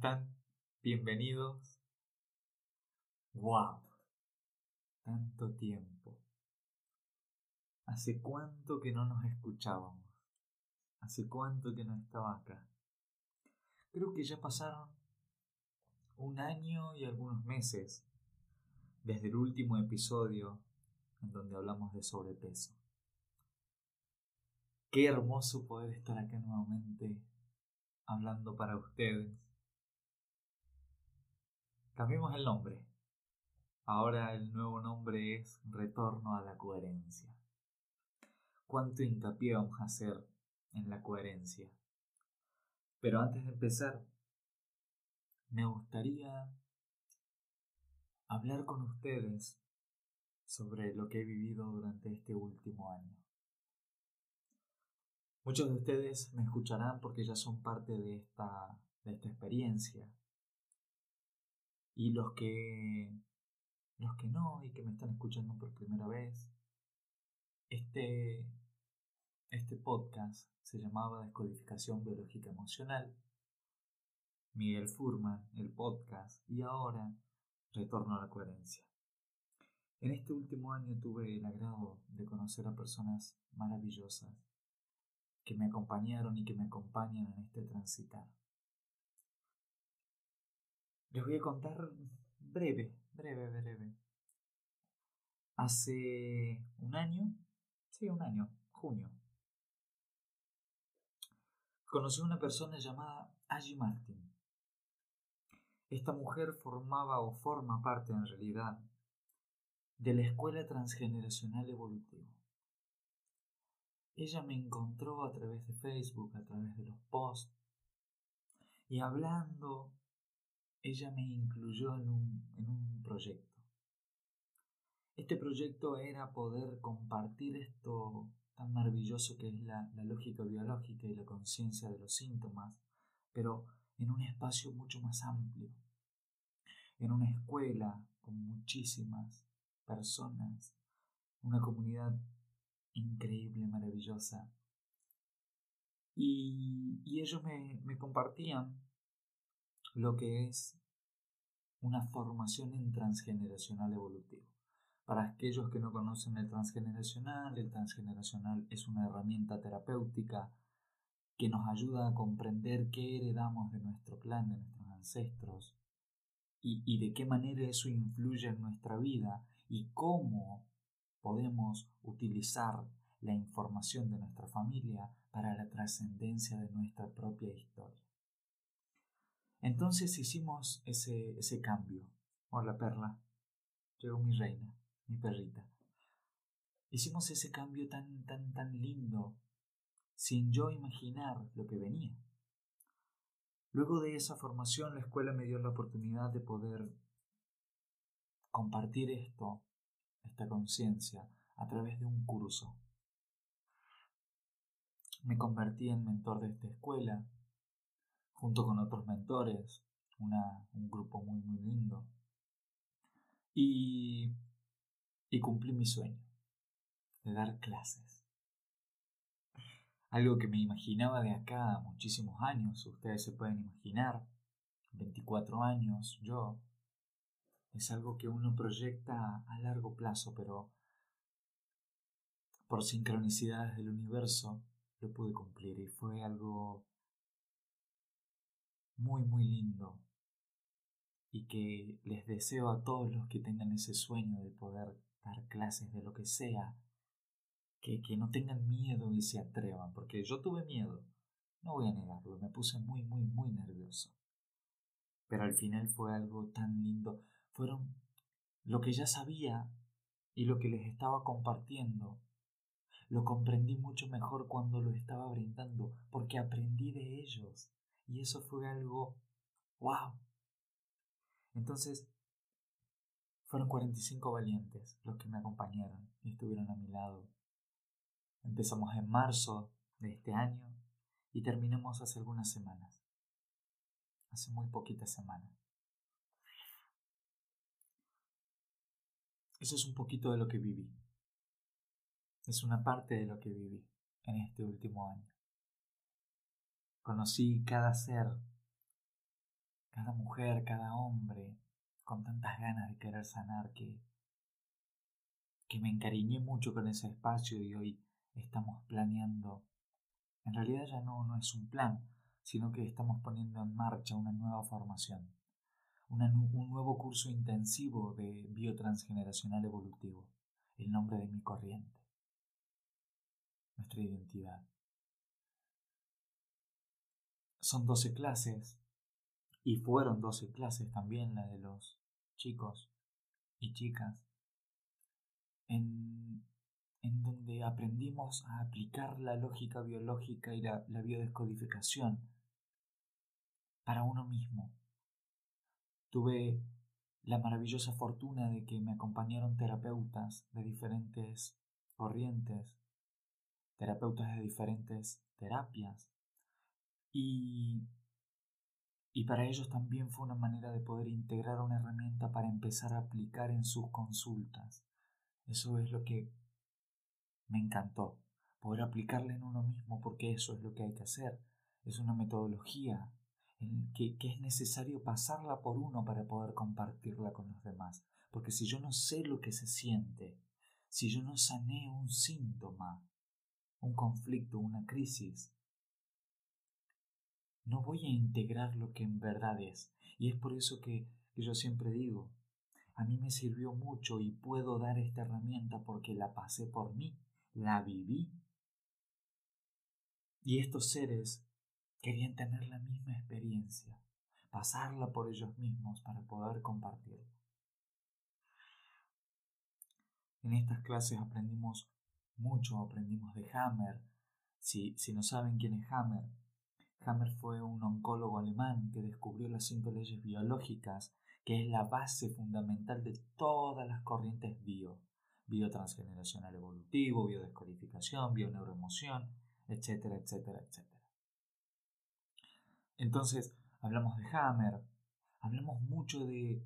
todos, ¿cómo están? Bienvenidos. ¡Wow! Tanto tiempo. ¿Hace cuánto que no nos escuchábamos? ¿Hace cuánto que no estaba acá? Creo que ya pasaron un año y algunos meses desde el último episodio en donde hablamos de sobrepeso. Qué hermoso poder estar acá nuevamente hablando para ustedes. Cambiemos el nombre. Ahora el nuevo nombre es Retorno a la Coherencia. ¿Cuánto hincapié vamos a hacer en la coherencia? Pero antes de empezar, me gustaría hablar con ustedes sobre lo que he vivido durante este último año. Muchos de ustedes me escucharán porque ya son parte de esta, de esta experiencia. Y los que, los que no y que me están escuchando por primera vez, este, este podcast se llamaba Descodificación Biológica Emocional. Miguel Furman, el podcast, y ahora Retorno a la Coherencia. En este último año tuve el agrado de conocer a personas maravillosas que me acompañaron y que me acompañan en este transitar. Les voy a contar breve, breve, breve. Hace un año, sí, un año, junio, conocí a una persona llamada Angie Martin. Esta mujer formaba o forma parte en realidad de la Escuela Transgeneracional Evolutiva. Ella me encontró a través de Facebook, a través de los posts, y hablando, ella me incluyó en un, en un proyecto. Este proyecto era poder compartir esto tan maravilloso que es la, la lógica biológica y la conciencia de los síntomas, pero en un espacio mucho más amplio, en una escuela con muchísimas personas, una comunidad increíble, maravillosa. Y, ellos me, me compartían lo que es una formación en transgeneracional evolutivo. Para aquellos que no conocen el transgeneracional, el transgeneracional es una herramienta terapéutica que nos ayuda a comprender qué heredamos de nuestro clan, de nuestros ancestros, y, y de qué manera eso influye en nuestra vida y cómo podemos utilizar la información de nuestra familia para la trascendencia de nuestra propia historia. Entonces hicimos ese, ese cambio. Hola perla, llegó mi reina, mi perrita. Hicimos ese cambio tan, tan, tan lindo, sin yo imaginar lo que venía. Luego de esa formación, la escuela me dio la oportunidad de poder compartir esto esta conciencia a través de un curso. Me convertí en mentor de esta escuela, junto con otros mentores, un grupo muy, muy lindo. Y, y cumplí mi sueño de dar clases. Algo que me imaginaba de acá muchísimos años, ustedes se pueden imaginar, 24 años, yo, es algo que uno proyecta a largo plazo, pero por sincronicidades del universo lo pude cumplir y fue algo muy, muy lindo y que les deseo a todos los que tengan ese sueño de poder dar clases de lo que sea, que, que no tengan miedo y se atrevan, porque yo tuve miedo, no voy a negarlo, me puse muy, muy, muy nervioso. Pero al final fue algo tan lindo fueron lo que ya sabía y lo que les estaba compartiendo. Lo comprendí mucho mejor cuando lo estaba brindando, porque aprendí de ellos. Y eso fue algo, wow. Entonces, fueron 45 valientes los que me acompañaron y estuvieron a mi lado. Empezamos en marzo de este año y terminamos hace algunas semanas. Hace muy poquitas semanas. Eso es un poquito de lo que viví. Es una parte de lo que viví en este último año. Conocí cada ser, cada mujer, cada hombre, con tantas ganas de querer sanar que, que me encariñé mucho con ese espacio y hoy estamos planeando. En realidad ya no, no es un plan, sino que estamos poniendo en marcha una nueva formación, un nuevo curso intensivo de biotransgeneracional evolutivo, el nombre de mi corriente, nuestra identidad. Son 12 clases y fueron 12 clases también la de los chicos y chicas, en, en donde aprendimos a aplicar la lógica biológica y la, la biodescodificación para uno mismo. Tuve la maravillosa fortuna de que me acompañaron terapeutas de diferentes corrientes, terapeutas de diferentes terapias, y y para ellos también fue una manera de poder integrar una herramienta para empezar a aplicar en sus consultas. Eso es lo que me encantó, poder aplicarla en uno mismo, porque eso es lo que hay que hacer. Es una metodología en que, que es necesario pasarla por uno para poder compartirla con los demás. Porque si yo no sé lo que se siente, si yo no sané un síntoma, un conflicto, una crisis, no voy a integrar lo que en verdad es. Y es por eso que, yo siempre digo, a mí me sirvió mucho y puedo dar esta herramienta porque la pasé por mí, la viví. Y estos seres querían tener la misma experiencia, pasarla por ellos mismos para poder compartirla. En estas clases aprendimos mucho, aprendimos de Hammer. Si, si no saben quién es Hammer, Hammer fue un oncólogo alemán que descubrió las cinco leyes biológicas, que es la base fundamental de todas las corrientes bio, biotransgeneracional evolutivo, biodescodificación, bioneuroemoción, etcétera, etcétera, etcétera. Entonces, hablamos de Hammer, hablamos mucho de,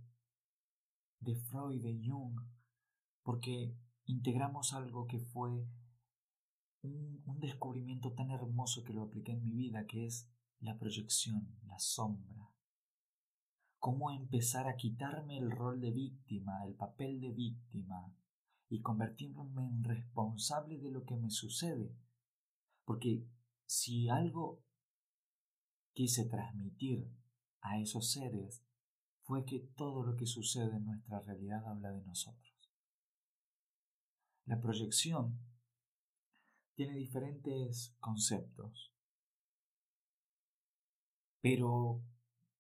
de Freud, de Jung, porque integramos algo que fue un, descubrimiento tan hermoso que lo apliqué en mi vida, que es la proyección, la sombra. Cómo empezar a quitarme el rol de víctima, el papel de víctima, y convertirme en responsable de lo que me sucede. Porque si algo quise transmitir a esos seres fue que todo lo que sucede en nuestra realidad habla de nosotros. La proyección tiene diferentes conceptos. Pero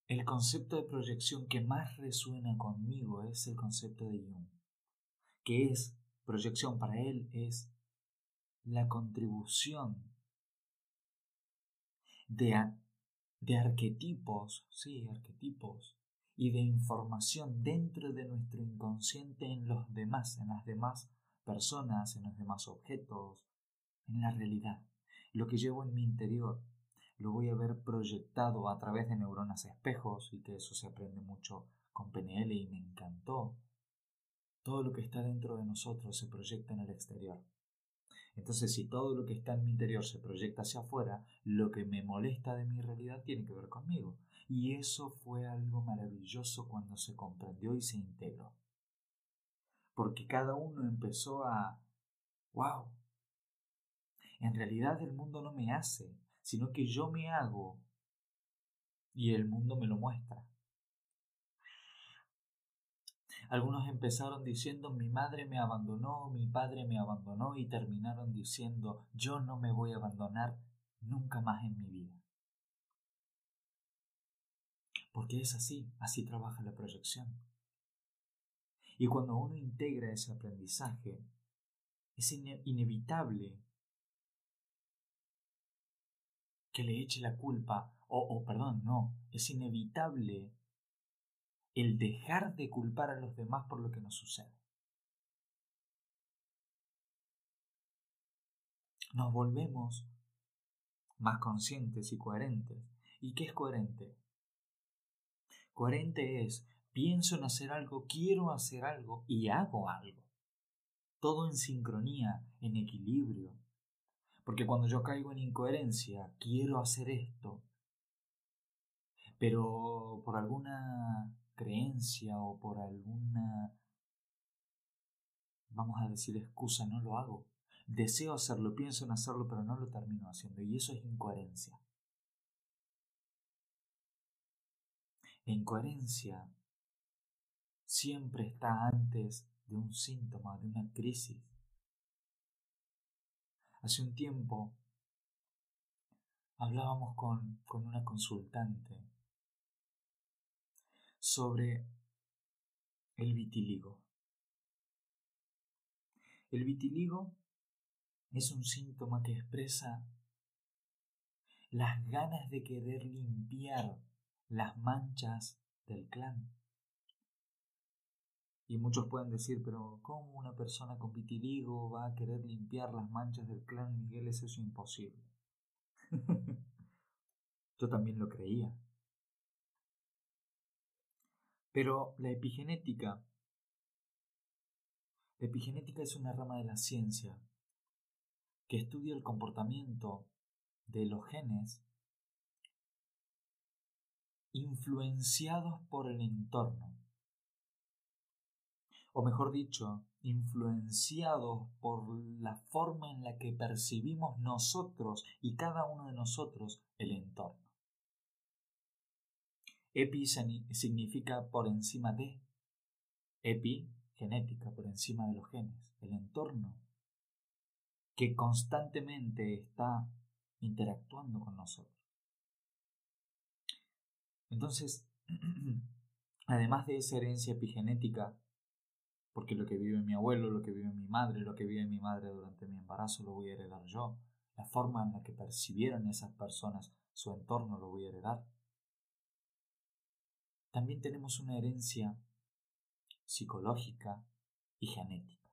el concepto de proyección que más resuena conmigo es el concepto de Jung, que es proyección para él es la contribución de, de arquetipos, sí, arquetipos, y de información dentro de nuestro inconsciente en los demás, en las demás personas, en los demás objetos, en la realidad. Lo que llevo en mi interior lo voy a ver proyectado a través de neuronas espejos y que eso se aprende mucho con PNL y me encantó. Todo lo que está dentro de nosotros se proyecta en el exterior. Entonces, si todo lo que está en mi interior se proyecta hacia afuera, lo que me molesta de mi realidad tiene que ver conmigo. Y eso fue algo maravilloso cuando se comprendió y se integró. Porque cada uno empezó a, wow, en realidad el mundo no me hace, sino que yo me hago y el mundo me lo muestra. Algunos empezaron diciendo mi madre me abandonó, mi padre me abandonó y terminaron diciendo yo no me voy a abandonar nunca más en mi vida. Porque es así, así trabaja la proyección. Y cuando uno integra ese aprendizaje, es inevitable que le eche la culpa, o, o perdón, no, es inevitable el dejar de culpar a los demás por lo que nos sucede. Nos volvemos más conscientes y coherentes. ¿Y qué es coherente? Coherente es, pienso en hacer algo, quiero hacer algo y hago algo. Todo en sincronía, en equilibrio, porque cuando yo caigo en incoherencia, quiero hacer esto pero por alguna creencia o por alguna, vamos a decir, excusa, no lo hago. Deseo hacerlo, pienso en hacerlo, pero no lo termino haciendo. Y eso es incoherencia. Incoherencia siempre está antes de un síntoma, de una crisis. Hace un tiempo hablábamos con, con una consultante sobre el vitiligo. El vitiligo es un síntoma que expresa las ganas de querer limpiar las manchas del clan. Y muchos pueden decir, pero ¿cómo una persona con vitiligo va a querer limpiar las manchas del clan Miguel? Es eso imposible. Yo también lo creía. Pero la epigenética, la epigenética es una rama de la ciencia que estudia el comportamiento de los genes influenciados por el entorno, o mejor dicho, influenciados por la forma en la que percibimos nosotros y cada uno de nosotros el entorno. Epi significa por encima de. Epi, genética, por encima de los genes, el entorno, que constantemente está interactuando con nosotros. Entonces, además de esa herencia epigenética, porque lo que vive mi abuelo, lo que vive mi madre, lo que vive mi madre durante mi embarazo lo voy a heredar yo, la forma en la que percibieron esas personas su entorno lo voy a heredar. También tenemos una herencia psicológica y genética,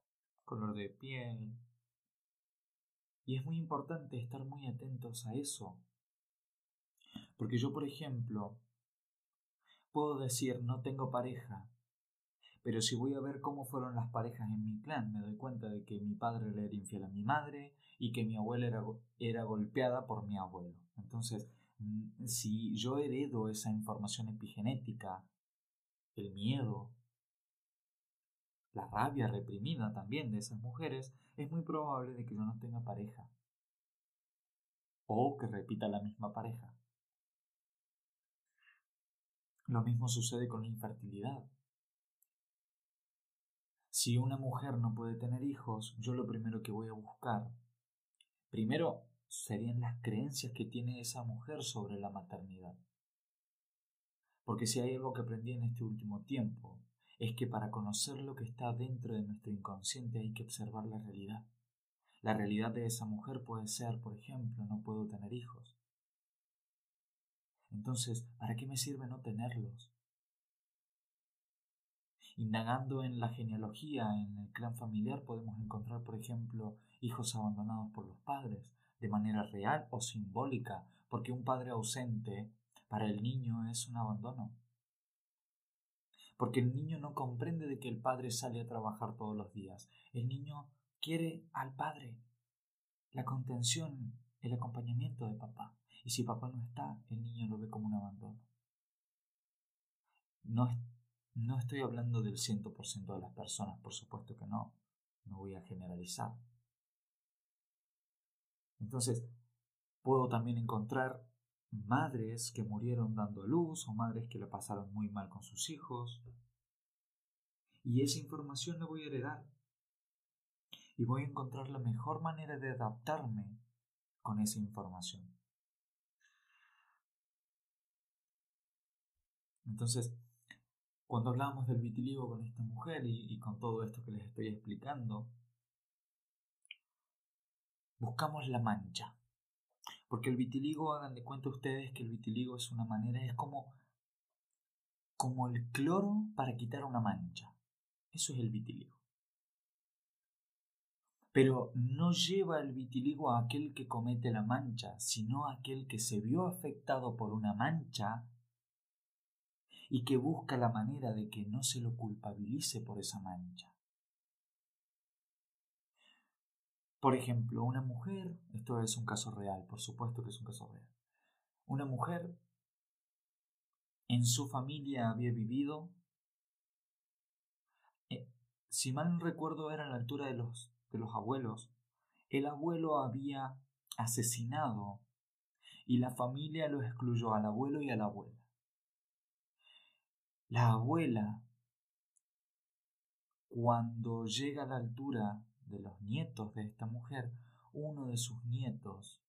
color de piel. Y es muy importante estar muy atentos a eso, porque yo, por ejemplo, Puedo decir no tengo pareja, pero si voy a ver cómo fueron las parejas en mi clan, me doy cuenta de que mi padre le era infiel a mi madre y que mi abuela era, era golpeada por mi abuelo. Entonces, mm, si yo heredo esa información epigenética, el miedo, la rabia reprimida también de esas mujeres, es muy probable de que yo no tenga pareja. O que repita la misma pareja. Lo mismo sucede con la infertilidad. Si una mujer no puede tener hijos, yo lo primero que voy a buscar, primero serían las creencias que tiene esa mujer sobre la maternidad. Porque si hay algo que aprendí en este último tiempo, es que para conocer lo que está dentro de nuestro inconsciente hay que observar la realidad. La realidad de esa mujer puede ser, por ejemplo, no puedo tener hijos. Entonces, ¿para qué me sirve no tenerlos? Indagando en la genealogía, en el clan familiar, podemos encontrar, por ejemplo, hijos abandonados por los padres, de manera real o simbólica, porque un padre ausente para el niño es un abandono. Porque el niño no comprende de que el padre sale a trabajar todos los días. El niño quiere al padre, la contención, el acompañamiento de papá. Y si papá no está, el niño lo ve como un abandono. No, no estoy hablando del 100% de las personas, por supuesto que no. No voy a generalizar. Entonces, puedo también encontrar madres que murieron dando luz o madres que la pasaron muy mal con sus hijos. Y esa información la voy a heredar. Y voy a encontrar la mejor manera de adaptarme con esa información. Entonces, cuando hablamos del vitiligo con esta mujer y, con todo esto que les estoy explicando, buscamos la mancha. Porque el vitiligo, hagan de cuenta ustedes que el vitiligo es una manera, es como, como el cloro para quitar una mancha. Eso es el vitiligo. Pero no lleva el vitiligo a aquel que comete la mancha, sino a aquel que se vio afectado por una mancha y que busca la manera de que no se lo culpabilice por esa mancha. Por ejemplo, una mujer, esto es un caso real, por supuesto que es un caso real, una mujer en su familia había vivido. Eh, si mal no recuerdo era a la altura de los, de los abuelos. El abuelo había asesinado y la familia lo excluyó al abuelo y a la abuela. La abuela, cuando llega a la altura de los nietos de esta mujer, uno de sus nietos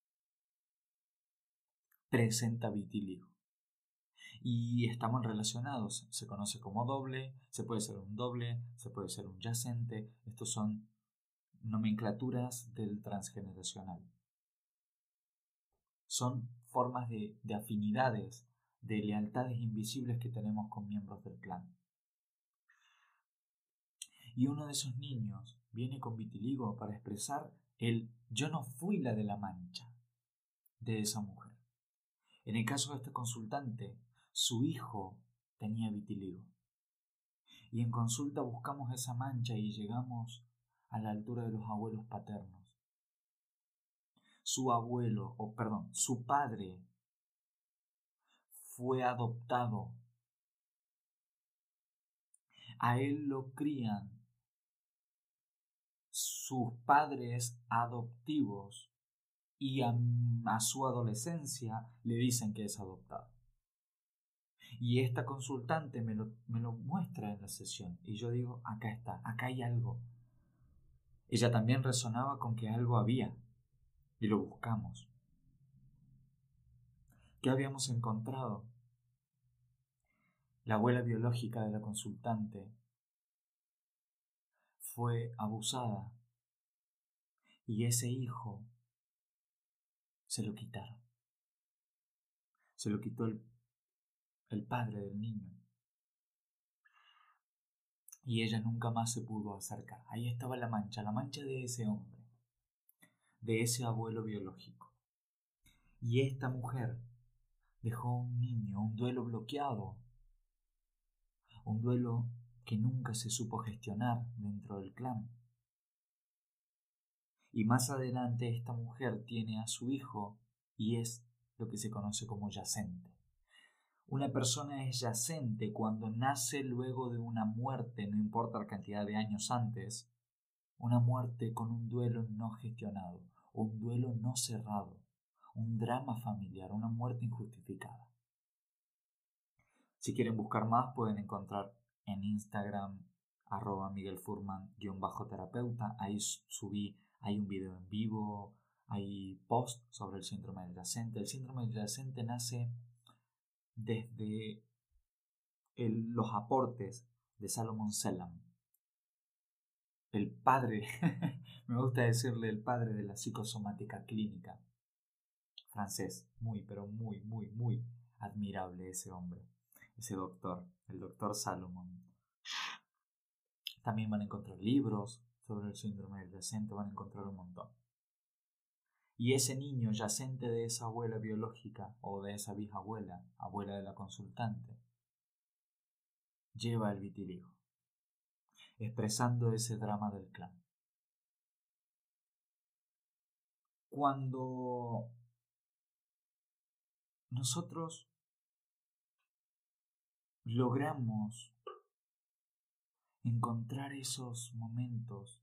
presenta vitiligo. Y estamos relacionados. Se conoce como doble, se puede ser un doble, se puede ser un yacente. Estos son nomenclaturas del transgeneracional. Son formas de, de afinidades, de lealtades invisibles que tenemos con miembros del clan. Y uno de esos niños viene con vitiligo para expresar el yo no fui la de la mancha de esa mujer. En el caso de este consultante, su hijo tenía vitiligo. Y en consulta buscamos esa mancha y llegamos a la altura de los abuelos paternos. Su abuelo, o perdón, su padre fue adoptado. A él lo crían sus padres adoptivos y a, su adolescencia le dicen que es adoptado. Y esta consultante me lo, me lo muestra en la sesión y yo digo, acá está, acá hay algo. Ella también resonaba con que algo había y lo buscamos. ¿Qué habíamos encontrado? La abuela biológica de la consultante fue abusada y ese hijo se lo quitaron. Se lo quitó el, el padre del niño. Y ella nunca más se pudo acercar. Ahí estaba la mancha, la mancha de ese hombre, de ese abuelo biológico. Y esta mujer dejó un niño, un duelo bloqueado, un duelo que nunca se supo gestionar dentro del clan. Y más adelante esta mujer tiene a su hijo y es lo que se conoce como yacente. Una persona es yacente cuando nace luego de una muerte, no importa la cantidad de años antes, una muerte con un duelo no gestionado, un duelo no cerrado, un drama familiar, una muerte injustificada. Si quieren buscar más pueden encontrar en Instagram arroba Miguel terapeuta. Ahí subí hay un video en vivo hay post sobre el síndrome del yacente. El síndrome del yacente nace desde los aportes de Salomon Selam el padre me gusta decirle el padre de la psicosomática clínica francés muy pero muy muy muy admirable ese hombre ese doctor, el doctor Salomon. También van a encontrar libros sobre el síndrome del yacente, van a encontrar un montón. Y ese niño yacente de esa abuela biológica o de esa bisabuela, abuela de la consultante, lleva el vitiligo, expresando ese drama del clan. Cuando nosotros logramos encontrar esos momentos,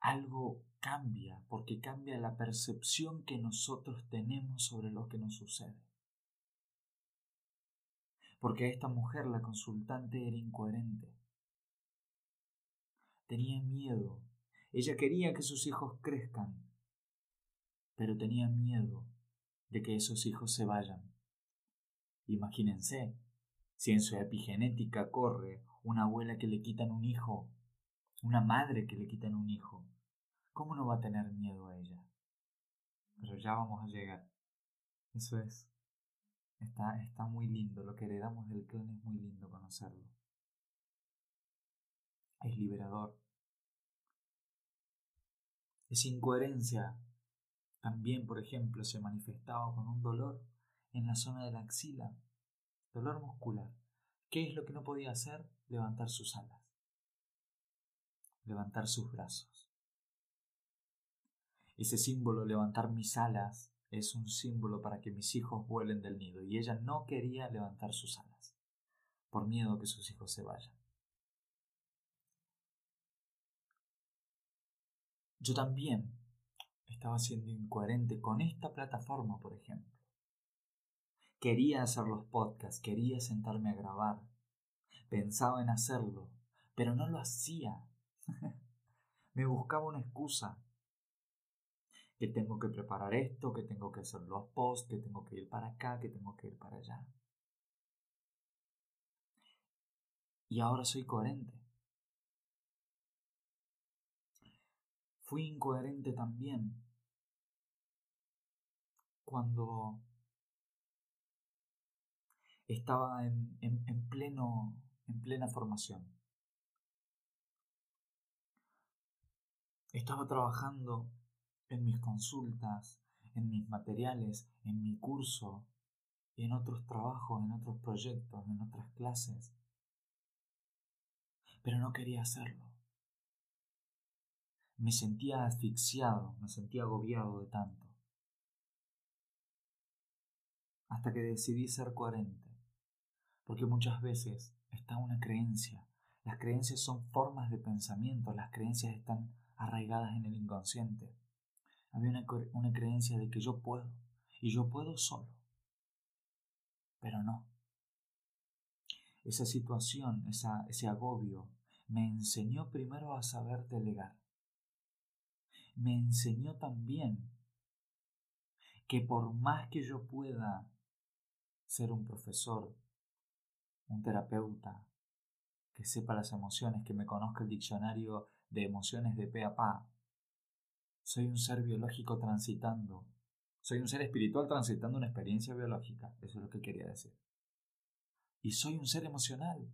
algo cambia, porque cambia la percepción que nosotros tenemos sobre lo que nos sucede. Porque esta mujer, la consultante, era incoherente. Tenía miedo. Ella quería que sus hijos crezcan, pero tenía miedo que esos hijos se vayan. Imagínense, si en su epigenética corre una abuela que le quitan un hijo, una madre que le quitan un hijo, ¿cómo no va a tener miedo a ella? Pero ya vamos a llegar. Eso es. Está, está muy lindo. Lo que heredamos del clan es muy lindo conocerlo. Es liberador. Esa incoherencia también, por ejemplo, se manifestaba con un dolor en la zona de la axila, dolor muscular. ¿Qué es lo que no podía hacer? Levantar sus alas, levantar sus brazos. Ese símbolo, levantar mis alas, es un símbolo para que mis hijos vuelen del nido y ella no quería levantar sus alas por miedo que sus hijos se vayan. Yo también estaba siendo incoherente con esta plataforma, por ejemplo. Quería hacer los podcasts, quería sentarme a grabar, pensaba en hacerlo, pero no lo hacía. Me buscaba una excusa. Que tengo que preparar esto, que tengo que hacer los posts, que tengo que ir para acá, que tengo que ir para allá. Y ahora soy coherente. Fui incoherente también cuando estaba en, en, pleno, en plena formación. Estaba trabajando en mis consultas, en mis materiales, en mi curso en otros trabajos, en otros proyectos, en otras clases. Pero no quería hacerlo. Me sentía asfixiado, me sentía agobiado de tanto. Hasta que decidí ser coherente. Porque muchas veces está una creencia. Las creencias son formas de pensamiento, las creencias están arraigadas en el inconsciente. Había una, creencia de que yo puedo, y yo puedo solo. Pero no. Esa situación, ese agobio, me enseñó primero a saber delegar. Me enseñó también que por más que yo pueda ser un profesor, un terapeuta, que sepa las emociones, que me conozca el diccionario de emociones de pe a pa. Soy un ser biológico transitando. Soy un ser espiritual transitando una experiencia biológica. Eso es lo que quería decir. Y soy un ser emocional.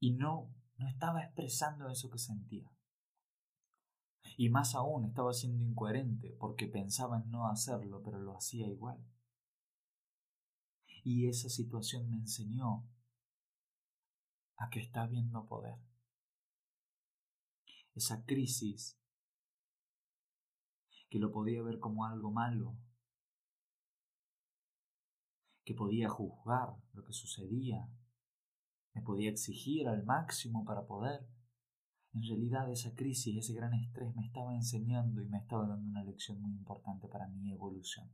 Y no, no estaba expresando eso que sentía. Y más aún estaba siendo incoherente porque pensaba en no hacerlo, pero lo hacía igual. Y esa situación me enseñó a que está viendo poder. Esa crisis que lo podía ver como algo malo, que podía juzgar lo que sucedía, me podía exigir al máximo para poder. En realidad esa crisis, ese gran estrés me estaba enseñando y me estaba dando una lección muy importante para mi evolución.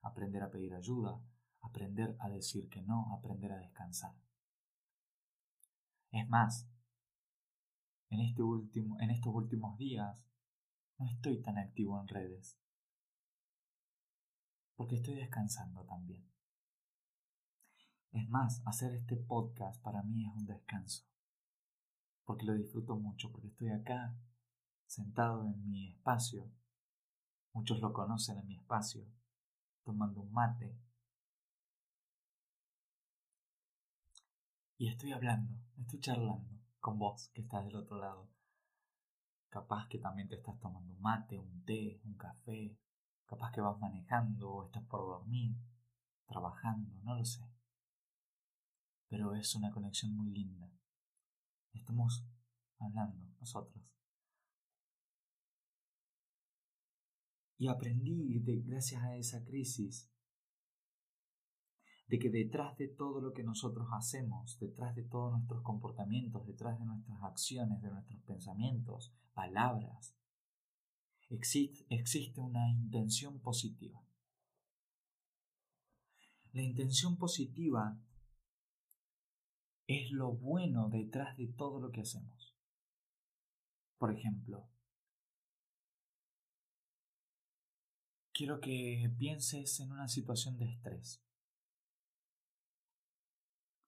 Aprender a pedir ayuda, aprender a decir que no, aprender a descansar. Es más, en, este último, en estos últimos días no estoy tan activo en redes, porque estoy descansando también. Es más, hacer este podcast para mí es un descanso, porque lo disfruto mucho, porque estoy acá, sentado en mi espacio, muchos lo conocen en mi espacio, tomando un mate, Y estoy hablando, estoy charlando con vos que estás del otro lado. Capaz que también te estás tomando un mate, un té, un café. Capaz que vas manejando o estás por dormir, trabajando, no lo sé. Pero es una conexión muy linda. Estamos hablando nosotros. Y aprendí gracias a esa crisis de que detrás de todo lo que nosotros hacemos, detrás de todos nuestros comportamientos, detrás de nuestras acciones, de nuestros pensamientos, palabras, existe, existe una intención positiva. La intención positiva es lo bueno detrás de todo lo que hacemos. Por ejemplo, quiero que pienses en una situación de estrés.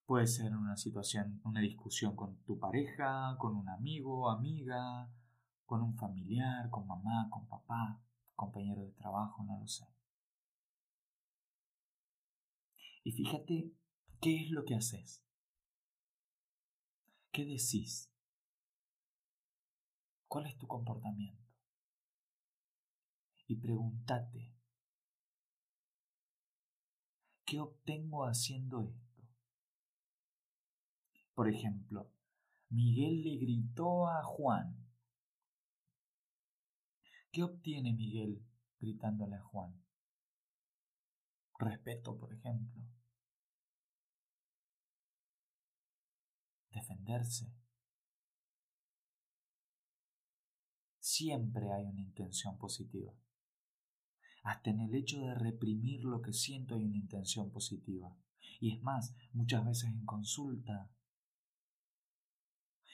Puede ser una situación, una discusión con tu pareja, con un amigo, amiga, con un familiar, con mamá, con papá, compañero de trabajo, no lo sé. Y fíjate qué es lo que haces. ¿Qué decís? ¿Cuál es tu comportamiento? Y pregúntate, ¿qué obtengo haciendo esto? Por ejemplo, Miguel le gritó a Juan. ¿Qué obtiene Miguel gritándole a Juan? Respeto, por ejemplo. Defenderse. Siempre hay una intención positiva. Hasta en el hecho de reprimir lo que siento hay una intención positiva. Y es más, muchas veces en consulta,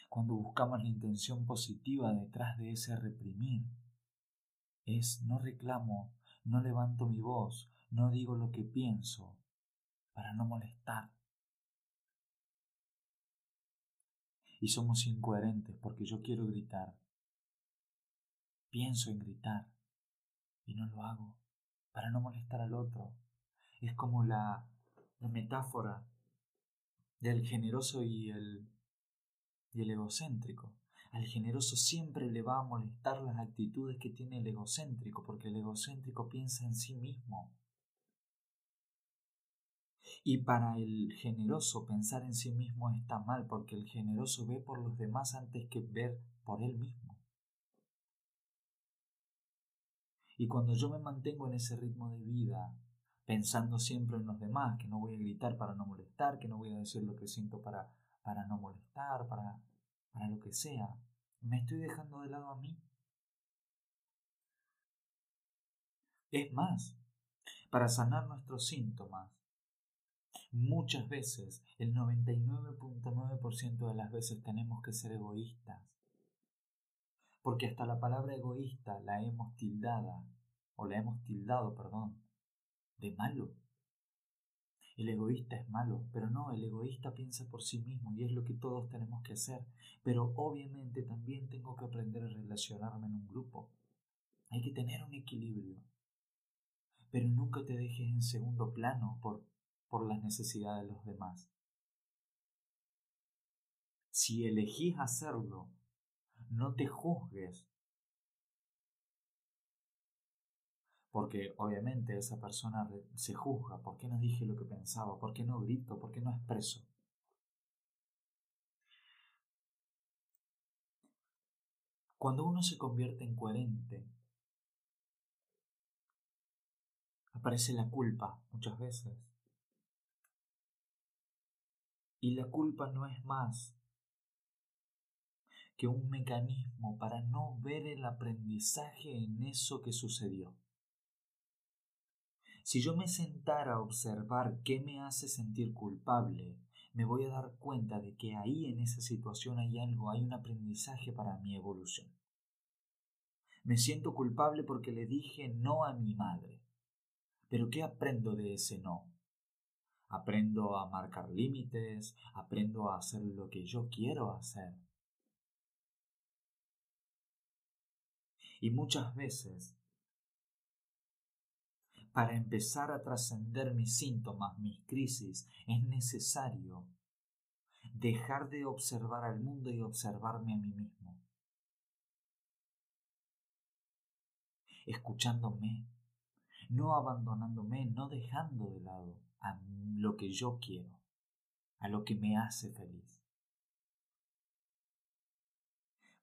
cuando buscamos la intención positiva detrás de ese reprimir, es no reclamo, no levanto mi voz, no digo lo que pienso, para no molestar. Y somos incoherentes porque yo quiero gritar, pienso en gritar y no lo hago para no molestar al otro. Es como la, la metáfora del generoso y el, y el egocéntrico. Al generoso siempre le va a molestar las actitudes que tiene el egocéntrico, porque el egocéntrico piensa en sí mismo. Y para el generoso pensar en sí mismo está mal, porque el generoso ve por los demás antes que ver por él mismo. Y cuando yo me mantengo en ese ritmo de vida, pensando siempre en los demás, que no voy a gritar para no molestar, que no voy a decir lo que siento para, para no molestar, para, para lo que sea, me estoy dejando de lado a mí. Es más, para sanar nuestros síntomas, muchas veces, el 99.9% de las veces tenemos que ser egoístas. Porque hasta la palabra egoísta la hemos tildada, o la hemos tildado, perdón, de malo. El egoísta es malo, pero no, el egoísta piensa por sí mismo y es lo que todos tenemos que hacer. Pero obviamente también tengo que aprender a relacionarme en un grupo. Hay que tener un equilibrio. Pero nunca te dejes en segundo plano por, por las necesidades de los demás. Si elegís hacerlo, no te juzgues porque obviamente esa persona se juzga, ¿por qué no dije lo que pensaba? ¿Por qué no grito? ¿Por qué no expreso? Cuando uno se convierte en coherente, aparece la culpa muchas veces. Y la culpa no es más que un mecanismo para no ver el aprendizaje en eso que sucedió. Si yo me sentara a observar qué me hace sentir culpable, me voy a dar cuenta de que ahí en esa situación hay algo, hay un aprendizaje para mi evolución. Me siento culpable porque le dije no a mi madre. Pero ¿qué aprendo de ese no? Aprendo a marcar límites, aprendo a hacer lo que yo quiero hacer. Y muchas veces para empezar a trascender mis síntomas, mis crisis, es necesario dejar de observar al mundo y observarme a mí mismo. Escuchándome, no abandonándome, no dejando de lado a lo que yo quiero, a lo que me hace feliz.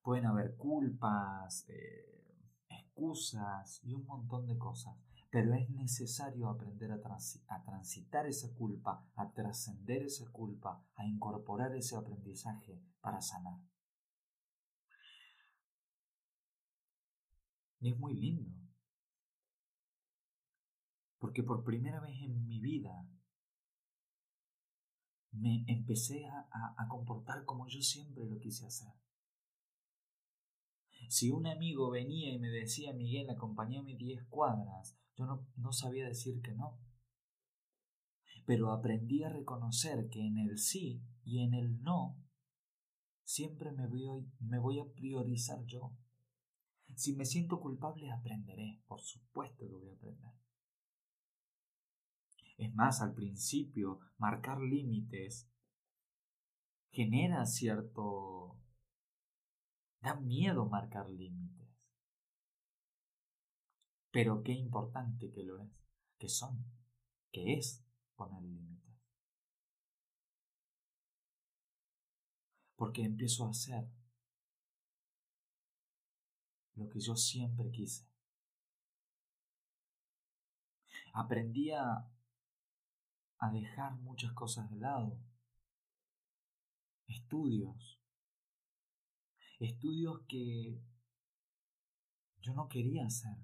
Pueden haber culpas, eh, excusas y un montón de cosas, pero es necesario aprender a, transitar esa culpa, a trascender esa culpa, a incorporar ese aprendizaje para sanar. Y es muy lindo, porque por primera vez en mi vida me empecé a comportar como yo siempre lo quise hacer. Si un amigo venía y me decía, Miguel, acompáñame diez cuadras, yo no, sabía decir que no. Pero aprendí a reconocer que en el sí y en el no siempre me voy, me voy a priorizar yo. Si me siento culpable, aprenderé. Por supuesto que voy a aprender. Es más, al principio, marcar límites genera cierto... Da miedo marcar límites. Pero qué importante que lo es, que son, que es poner límites. Porque empiezo a hacer lo que yo siempre quise. Aprendí a, a dejar muchas cosas de lado. Estudios. Estudios que yo no quería hacer.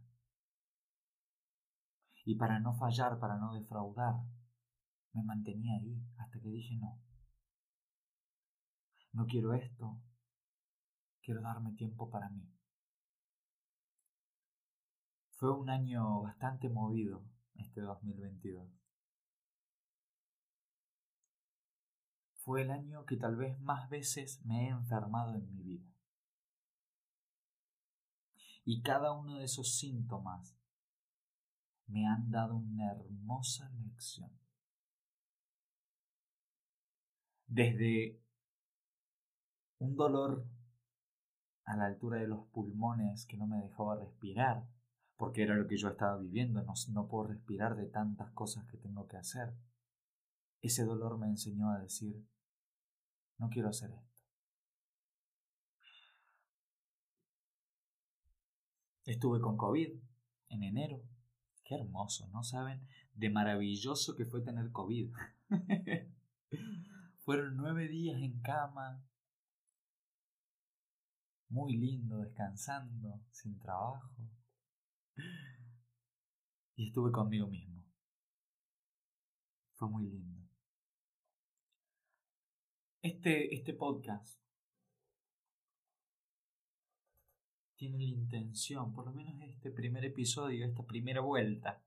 Y para no fallar, para no defraudar, me mantenía ahí hasta que dije no. No quiero esto. Quiero darme tiempo para mí. Fue un año bastante movido este 2022. Fue el año que tal vez más veces me he enfermado en mi vida. Y cada uno de esos síntomas me han dado una hermosa lección. Desde un dolor a la altura de los pulmones que no me dejaba respirar, porque era lo que yo estaba viviendo, no, no puedo respirar de tantas cosas que tengo que hacer. Ese dolor me enseñó a decir, no quiero hacer esto. Estuve con COVID en enero. Qué hermoso, ¿no saben? De maravilloso que fue tener COVID. Fueron nueve días en cama. Muy lindo, descansando, sin trabajo. Y estuve conmigo mismo. Fue muy lindo. Este, este podcast tiene la intención, por lo menos este primer episodio, esta primera vuelta,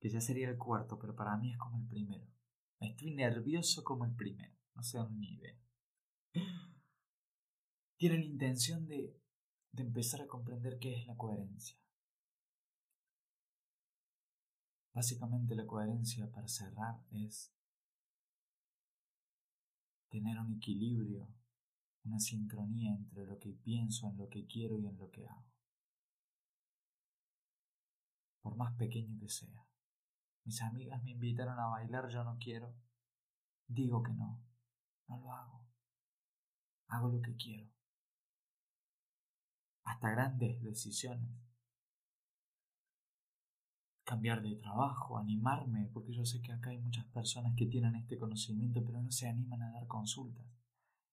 que ya sería el cuarto, pero para mí es como el primero. Estoy nervioso como el primero, no se dan ni idea. Tiene la intención de, de empezar a comprender qué es la coherencia. Básicamente la coherencia para cerrar es tener un equilibrio, una sincronía entre lo que pienso, en lo que quiero y en lo que hago. Por más pequeño que sea. Mis amigas me invitaron a bailar, yo no quiero. Digo que no, no lo hago. Hago lo que quiero. Hasta grandes decisiones. Cambiar de trabajo, animarme, porque yo sé que acá hay muchas personas que tienen este conocimiento pero no se animan a dar consultas.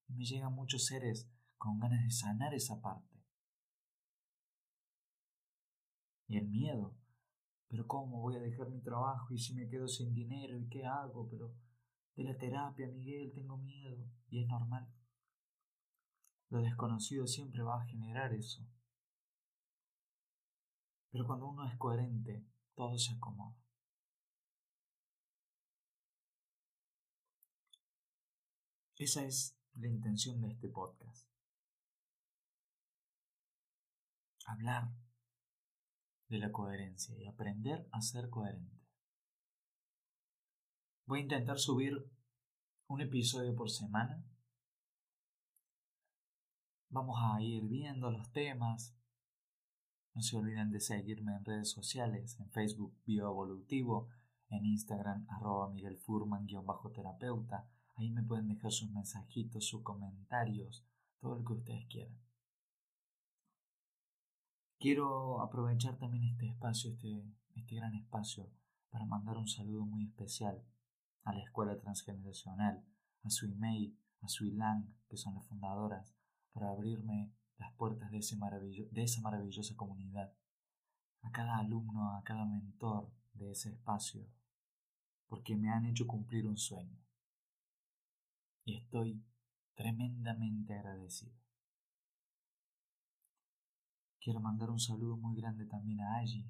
Y me llegan muchos seres con ganas de sanar esa parte. Y el miedo, pero ¿cómo voy a dejar mi trabajo y si me quedo sin dinero y qué hago? Pero de la terapia, Miguel, tengo miedo y es normal. Lo desconocido siempre va a generar eso. Pero cuando uno es coherente, todo se acomoda. Esa es la intención de este podcast. Hablar de la coherencia y aprender a ser coherente. Voy a intentar subir un episodio por semana. Vamos a ir viendo los temas. No se olviden de seguirme en redes sociales, en Facebook Bioevolutivo, en Instagram arroba Miguel Furman-terapeuta. Ahí me pueden dejar sus mensajitos, sus comentarios, todo lo que ustedes quieran. Quiero aprovechar también este espacio, este, este gran espacio, para mandar un saludo muy especial a la escuela transgeneracional, a su email, a su ILAN, que son las fundadoras, para abrirme las puertas de, ese de esa maravillosa comunidad, a cada alumno, a cada mentor de ese espacio, porque me han hecho cumplir un sueño. Y estoy tremendamente agradecido. Quiero mandar un saludo muy grande también a Allí,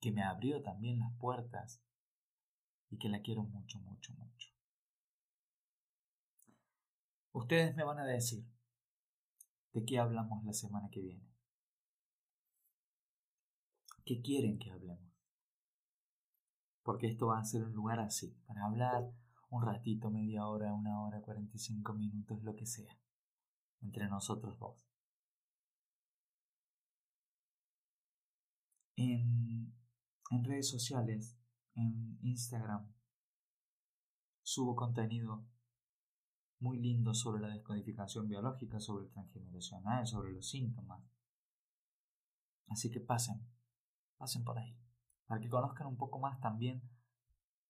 que me abrió también las puertas y que la quiero mucho, mucho, mucho. Ustedes me van a decir, ¿de qué hablamos la semana que viene? ¿Qué quieren que hablemos? Porque esto va a ser un lugar así, para hablar un ratito, media hora, una hora, 45 minutos, lo que sea, entre nosotros dos. En, en redes sociales, en Instagram, subo contenido muy lindo sobre la descodificación biológica, sobre el transgeneracional, sobre los síntomas. Así que pasen, pasen por ahí, para que conozcan un poco más también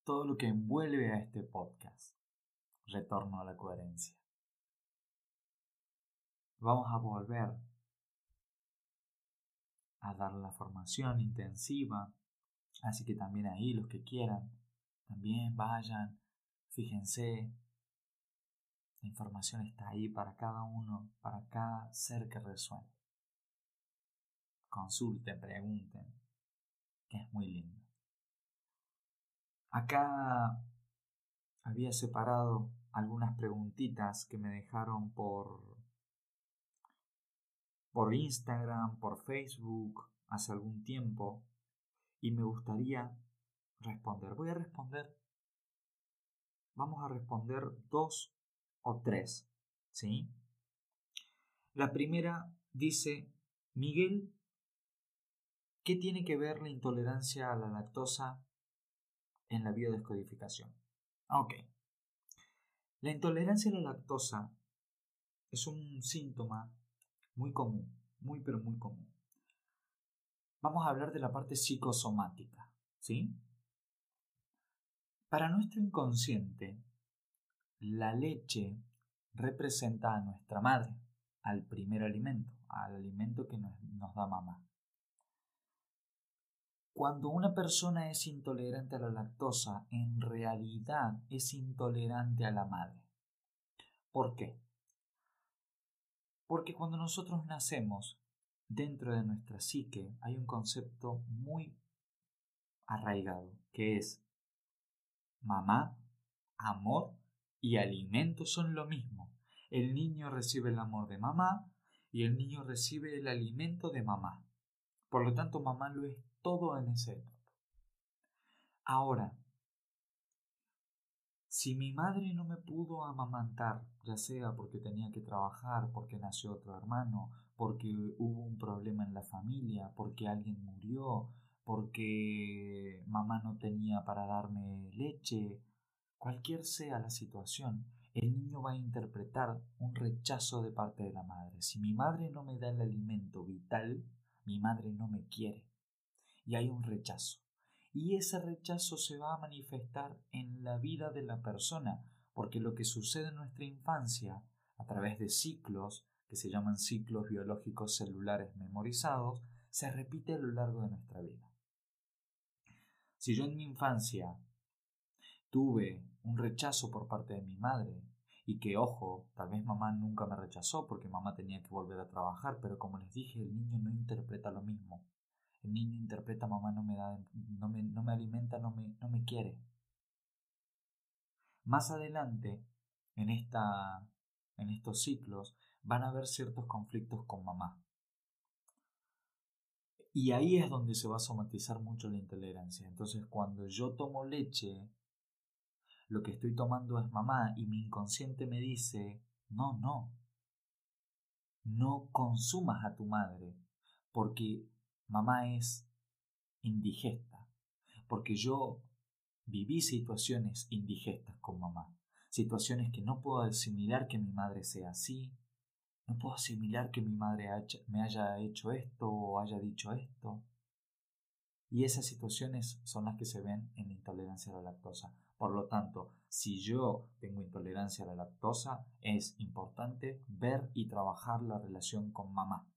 todo lo que envuelve a este podcast. Retorno a la coherencia. Vamos a volver a dar la formación intensiva, así que también ahí los que quieran, también vayan, fíjense, la información está ahí para cada uno, para cada ser que resuene. Consulten, pregunten, que es muy lindo. Acá había separado algunas preguntitas que me dejaron por por Instagram, por Facebook hace algún tiempo y me gustaría responder. Voy a responder. Vamos a responder dos o tres, ¿sí? La primera dice, Miguel, ¿qué tiene que ver la intolerancia a la lactosa en la biodescodificación? Ok. La intolerancia a la lactosa es un síntoma muy común, muy pero muy común. Vamos a hablar de la parte psicosomática, ¿sí? Para nuestro inconsciente, la leche representa a nuestra madre, al primer alimento, al alimento que nos, da mamá. Cuando una persona es intolerante a la lactosa, en realidad es intolerante a la madre. ¿Por qué? Porque cuando nosotros nacemos, dentro de nuestra psique hay un concepto muy arraigado, que es mamá, amor y alimento son lo mismo. El niño recibe el amor de mamá y el niño recibe el alimento de mamá. Por lo tanto, mamá lo es todo en ese etapa. Ahora, si mi madre no me pudo amamantar, ya sea porque tenía que trabajar, porque nació otro hermano, porque hubo un problema en la familia, porque alguien murió, porque mamá no tenía para darme leche, Cualquier sea la situación, el niño va a interpretar un rechazo de parte de la madre. Si mi madre no me da el alimento vital, mi madre no me quiere. Y hay un rechazo. Y ese rechazo se va a manifestar en la vida de la persona, porque lo que sucede en nuestra infancia, a través de ciclos, que se llaman ciclos biológicos celulares memorizados, se repite a lo largo de nuestra vida. Si yo en mi infancia tuve un rechazo por parte de mi madre y que, ojo, tal vez mamá nunca me rechazó porque mamá tenía que volver a trabajar, pero como les dije, el niño no interpreta lo mismo. El niño interpreta mamá no me da, no me, no me alimenta, no me, no me quiere. Más adelante, en, esta, en estos ciclos, van a haber ciertos conflictos con mamá. Y ahí es donde se va a somatizar mucho la intolerancia. Entonces, cuando yo tomo leche lo que estoy tomando es mamá y mi inconsciente me dice, no, no, no consumas a tu madre, porque mamá es indigesta, porque yo viví situaciones indigestas con mamá, situaciones que no puedo asimilar que mi madre sea así, no puedo asimilar que mi madre me haya hecho esto o haya dicho esto. Y esas situaciones son las que se ven en la intolerancia a la lactosa. Por lo tanto, si yo tengo intolerancia a la lactosa, es importante ver y trabajar la relación con mamá.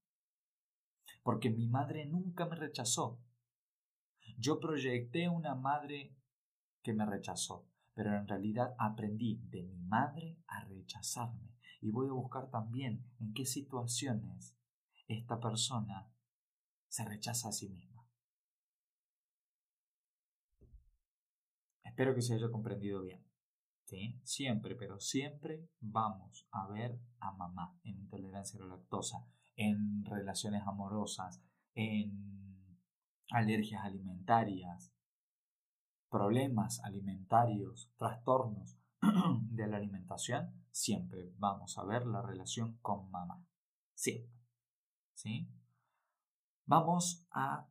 Porque mi madre nunca me rechazó. Yo proyecté una madre que me rechazó, pero en realidad aprendí de mi madre a rechazarme. Y voy a buscar también en qué situaciones esta persona se rechaza a sí misma. Espero que se haya comprendido bien. ¿Sí? Siempre, pero siempre vamos a ver a mamá en intolerancia a la lactosa, en relaciones amorosas, en alergias alimentarias, problemas alimentarios, trastornos de la alimentación, siempre vamos a ver la relación con mamá. Siempre. ¿Sí? Vamos a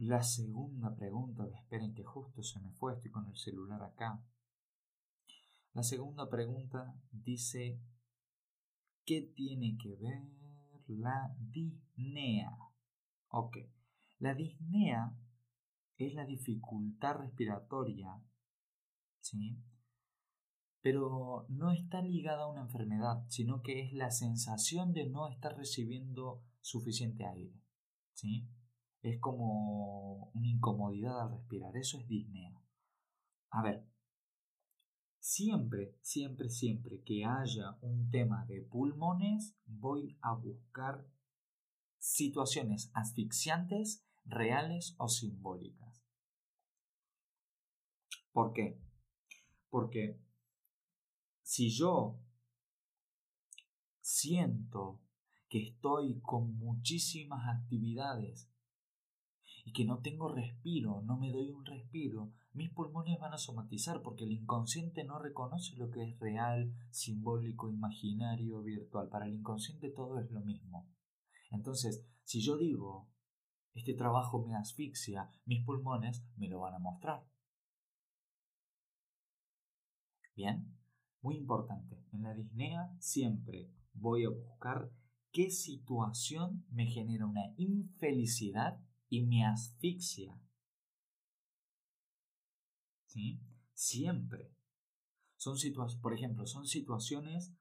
la segunda pregunta, esperen que justo se me fue, estoy con el celular acá. La segunda pregunta dice, ¿qué tiene que ver la disnea. Ok. La disnea es la dificultad respiratoria, ¿sí? Pero no está ligada a una enfermedad, sino que es la sensación de no estar recibiendo suficiente aire, ¿sí? Es como una incomodidad al respirar, eso es disnea. A ver, siempre, siempre, siempre que haya un tema de pulmones, voy a buscar situaciones asfixiantes, reales o simbólicas. ¿Por qué? Porque si yo siento que estoy con muchísimas actividades y que no tengo respiro, no me doy un respiro, mis pulmones van a somatizar porque el inconsciente no reconoce lo que es real, simbólico, imaginario, virtual. Para el inconsciente todo es lo mismo. Entonces, si yo digo, este trabajo me asfixia, mis pulmones me lo van a mostrar. Bien, muy importante, en la disnea siempre voy a buscar qué situación me genera una infelicidad y me asfixia. ¿Sí? Siempre. Son situaciones, por ejemplo, son situaciones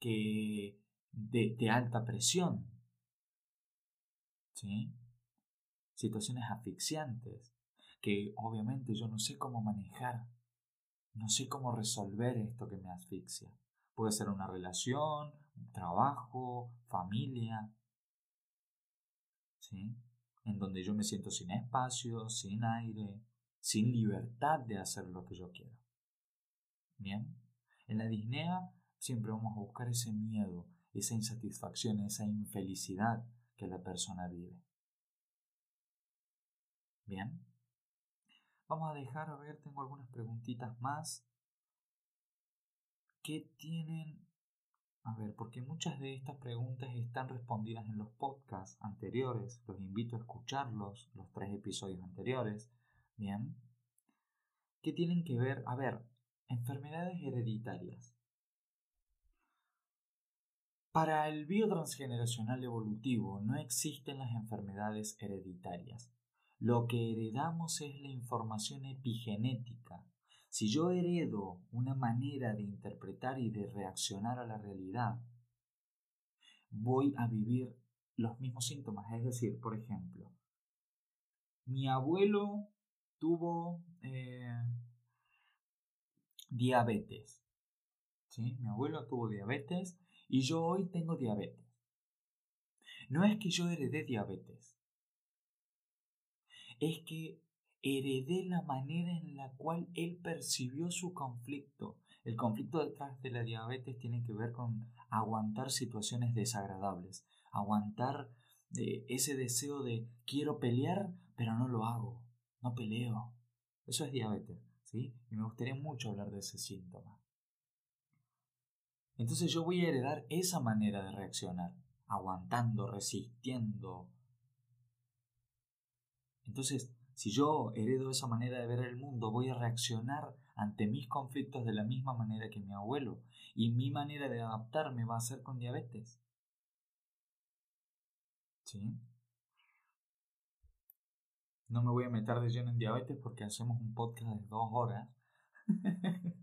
que de, alta presión. ¿Sí? Situaciones asfixiantes que obviamente yo no sé cómo manejar. No sé cómo resolver esto que me asfixia. Puede ser una relación, un trabajo, familia. ¿Sí? En donde yo me siento sin espacio, sin aire, sin libertad de hacer lo que yo quiero. Bien. En la disnea siempre vamos a buscar ese miedo, esa insatisfacción, esa infelicidad que la persona vive. Bien. Vamos a dejar, a ver, tengo algunas preguntitas más. ¿Qué tienen? A ver, porque muchas de estas preguntas están respondidas en los podcasts anteriores. Los invito a escucharlos, los tres episodios anteriores. Bien. ¿Qué tienen que ver? A ver, enfermedades hereditarias. Para el biotransgeneracional evolutivo no existen las enfermedades hereditarias. Lo que heredamos es la información epigenética. Si yo heredo una manera de interpretar y de reaccionar a la realidad, voy a vivir los mismos síntomas. Es decir, por ejemplo, mi abuelo tuvo eh, diabetes. ¿Sí? Mi abuelo tuvo diabetes y yo hoy tengo diabetes. No es que yo heredé diabetes es que heredé la manera en la cual él percibió su conflicto. El conflicto detrás de la diabetes tiene que ver con aguantar situaciones desagradables, aguantar eh, ese deseo de quiero pelear, pero no lo hago, no peleo. Eso es diabetes, ¿sí? Y me gustaría mucho hablar de ese síntoma. Entonces yo voy a heredar esa manera de reaccionar, aguantando, resistiendo, entonces, si yo heredo esa manera de ver el mundo, voy a reaccionar ante mis conflictos de la misma manera que mi abuelo. Y mi manera de adaptarme va a ser con diabetes. ¿Sí? No me voy a meter de lleno en diabetes porque hacemos un podcast de dos horas.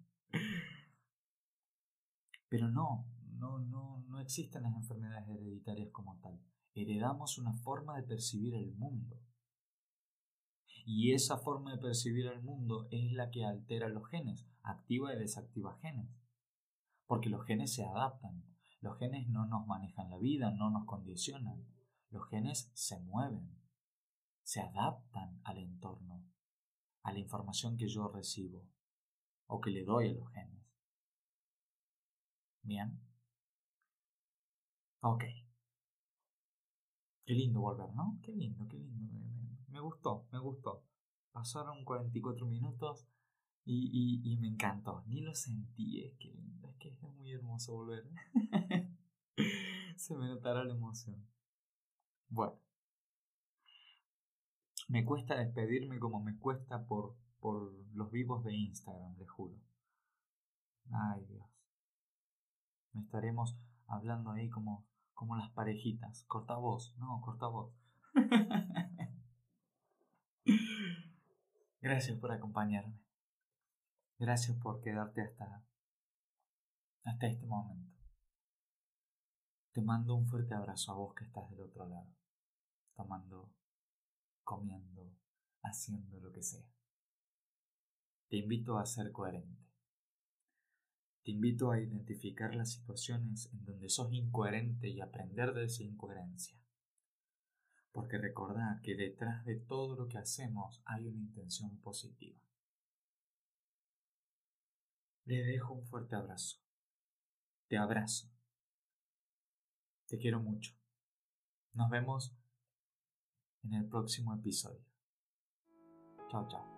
Pero no, no, no, no existen las enfermedades hereditarias como tal. Heredamos una forma de percibir el mundo. Y esa forma de percibir el mundo es la que altera los genes, activa y desactiva genes. Porque los genes se adaptan. Los genes no nos manejan la vida, no nos condicionan. Los genes se mueven, se adaptan al entorno, a la información que yo recibo o que le doy a los genes. Bien. Ok. Qué lindo volver, ¿no? Qué lindo, qué lindo me gustó, me gustó. Pasaron 44 minutos y, y, me encantó. Ni lo sentí, es que lindo, es que es muy hermoso volver. Se me notará la emoción. Bueno. Me cuesta despedirme como me cuesta por, por los vivos de Instagram, les juro. Ay Dios. Me estaremos hablando ahí como, como las parejitas. Corta voz, no, corta voz. Gracias por acompañarme. Gracias por quedarte hasta, hasta este momento. Te mando un fuerte abrazo a vos que estás del otro lado, tomando, comiendo, haciendo lo que sea. Te invito a ser coherente. Te invito a identificar las situaciones en donde sos incoherente y aprender de esa incoherencia. Porque recordad que detrás de todo lo que hacemos hay una intención positiva. Le dejo un fuerte abrazo. Te abrazo. Te quiero mucho. Nos vemos en el próximo episodio. Chao, chao.